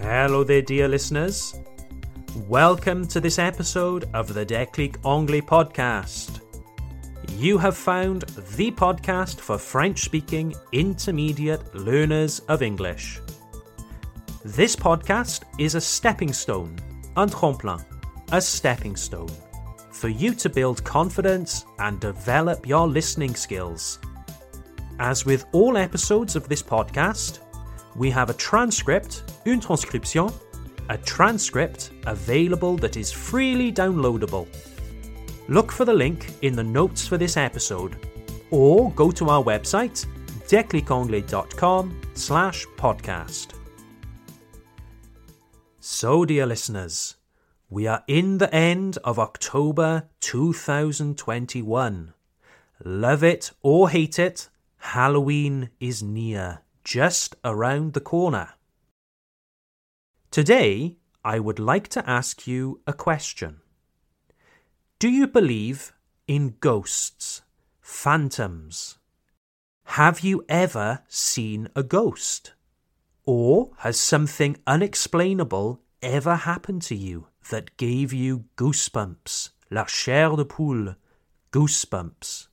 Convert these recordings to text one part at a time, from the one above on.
Hello there, dear listeners. Welcome to this episode of the Déclic Anglais podcast. You have found the podcast for French speaking intermediate learners of English. This podcast is a stepping stone, un tremplin, a stepping stone, for you to build confidence and develop your listening skills. As with all episodes of this podcast, we have a transcript, une transcription, a transcript available that is freely downloadable. Look for the link in the notes for this episode or go to our website declicanglais.com slash podcast. So, dear listeners, we are in the end of October 2021. Love it or hate it, Halloween is near just around the corner. Today, I would like to ask you a question. Do you believe in ghosts, phantoms? Have you ever seen a ghost? Or has something unexplainable ever happened to you that gave you goosebumps, la chair de poule, goosebumps?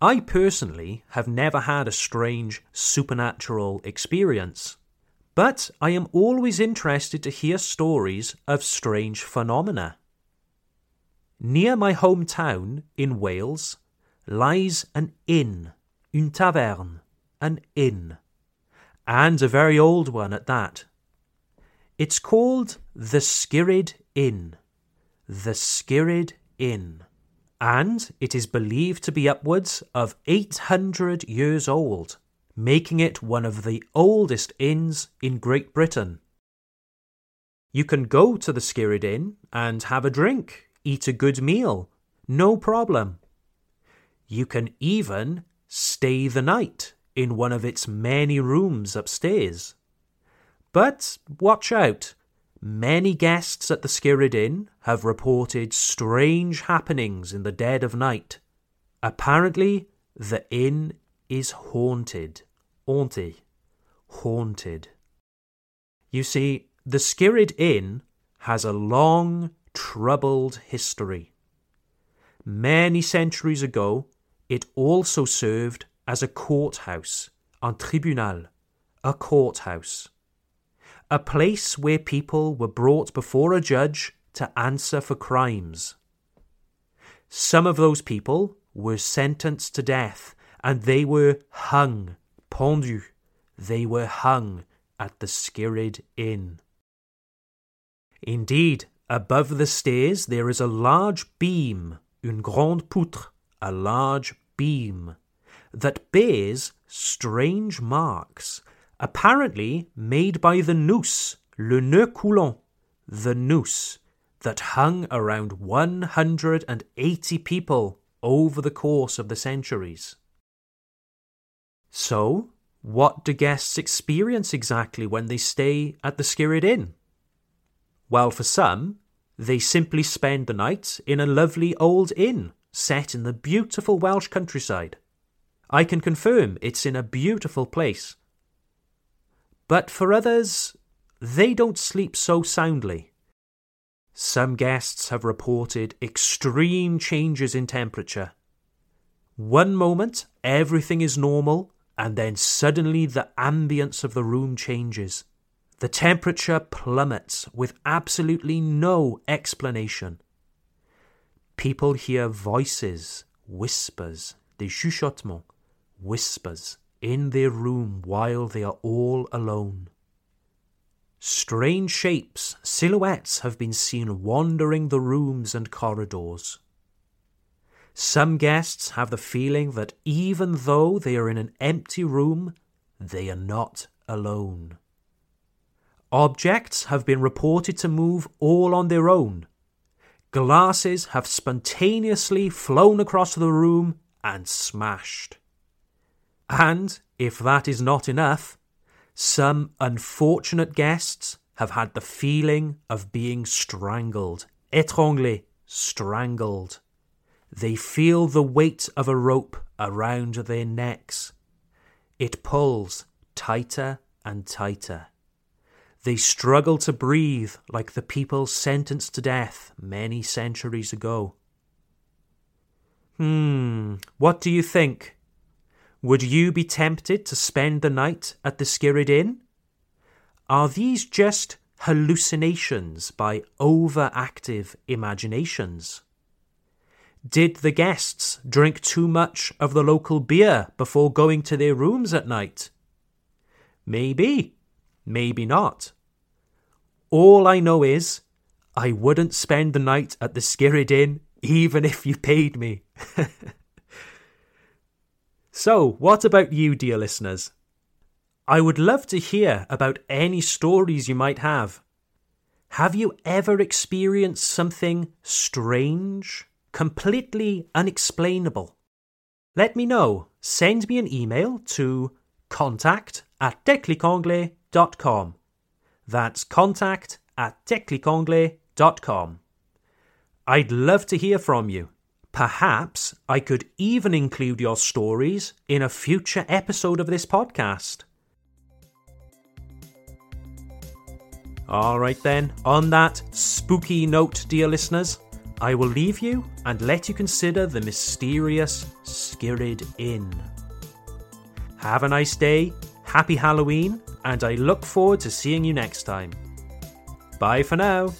I personally have never had a strange supernatural experience, but I am always interested to hear stories of strange phenomena. Near my hometown in Wales lies an inn, une taverne, an inn, and a very old one at that. It's called the Skirrid Inn. The Skirrid Inn and it is believed to be upwards of 800 years old, making it one of the oldest inns in Great Britain. You can go to the Skirrid Inn and have a drink, eat a good meal, no problem. You can even stay the night in one of its many rooms upstairs. But watch out, Many guests at the Skirrid Inn have reported strange happenings in the dead of night. Apparently, the inn is haunted. Haunted. Haunted. You see, the Skirrid Inn has a long, troubled history. Many centuries ago, it also served as a courthouse, un tribunal, a courthouse a place where people were brought before a judge to answer for crimes. Some of those people were sentenced to death and they were hung, pendu. They were hung at the Skirrid Inn. Indeed, above the stairs there is a large beam, une grande poutre, a large beam, that bears strange marks apparently made by the noose, le nœud coulant, the noose, that hung around 180 people over the course of the centuries. So, what do guests experience exactly when they stay at the Skirrid Inn? Well, for some, they simply spend the night in a lovely old inn set in the beautiful Welsh countryside. I can confirm it's in a beautiful place but for others, they don't sleep so soundly. Some guests have reported extreme changes in temperature. One moment, everything is normal, and then suddenly the ambience of the room changes. The temperature plummets with absolutely no explanation. People hear voices, whispers, des chuchotements, whispers in their room while they are all alone. Strange shapes, silhouettes have been seen wandering the rooms and corridors. Some guests have the feeling that even though they are in an empty room, they are not alone. Objects have been reported to move all on their own. Glasses have spontaneously flown across the room and smashed. And, if that is not enough, some unfortunate guests have had the feeling of being strangled. Étranglé, strangled. They feel the weight of a rope around their necks. It pulls tighter and tighter. They struggle to breathe like the people sentenced to death many centuries ago. Hmm, what do you think? Would you be tempted to spend the night at the Skirrid Inn? Are these just hallucinations by overactive imaginations? Did the guests drink too much of the local beer before going to their rooms at night? Maybe, maybe not. All I know is I wouldn't spend the night at the Skirrid Inn even if you paid me. so, what about you, dear listeners? I would love to hear about any stories you might have. Have you ever experienced something strange, completely unexplainable? Let me know. Send me an email to contact at declicanglais.com. That's contact at declicanglais.com. I'd love to hear from you. Perhaps I could even include your stories in a future episode of this podcast. All right, then, on that spooky note, dear listeners, I will leave you and let you consider the mysterious Skirrid Inn. Have a nice day, happy Halloween, and I look forward to seeing you next time. Bye for now.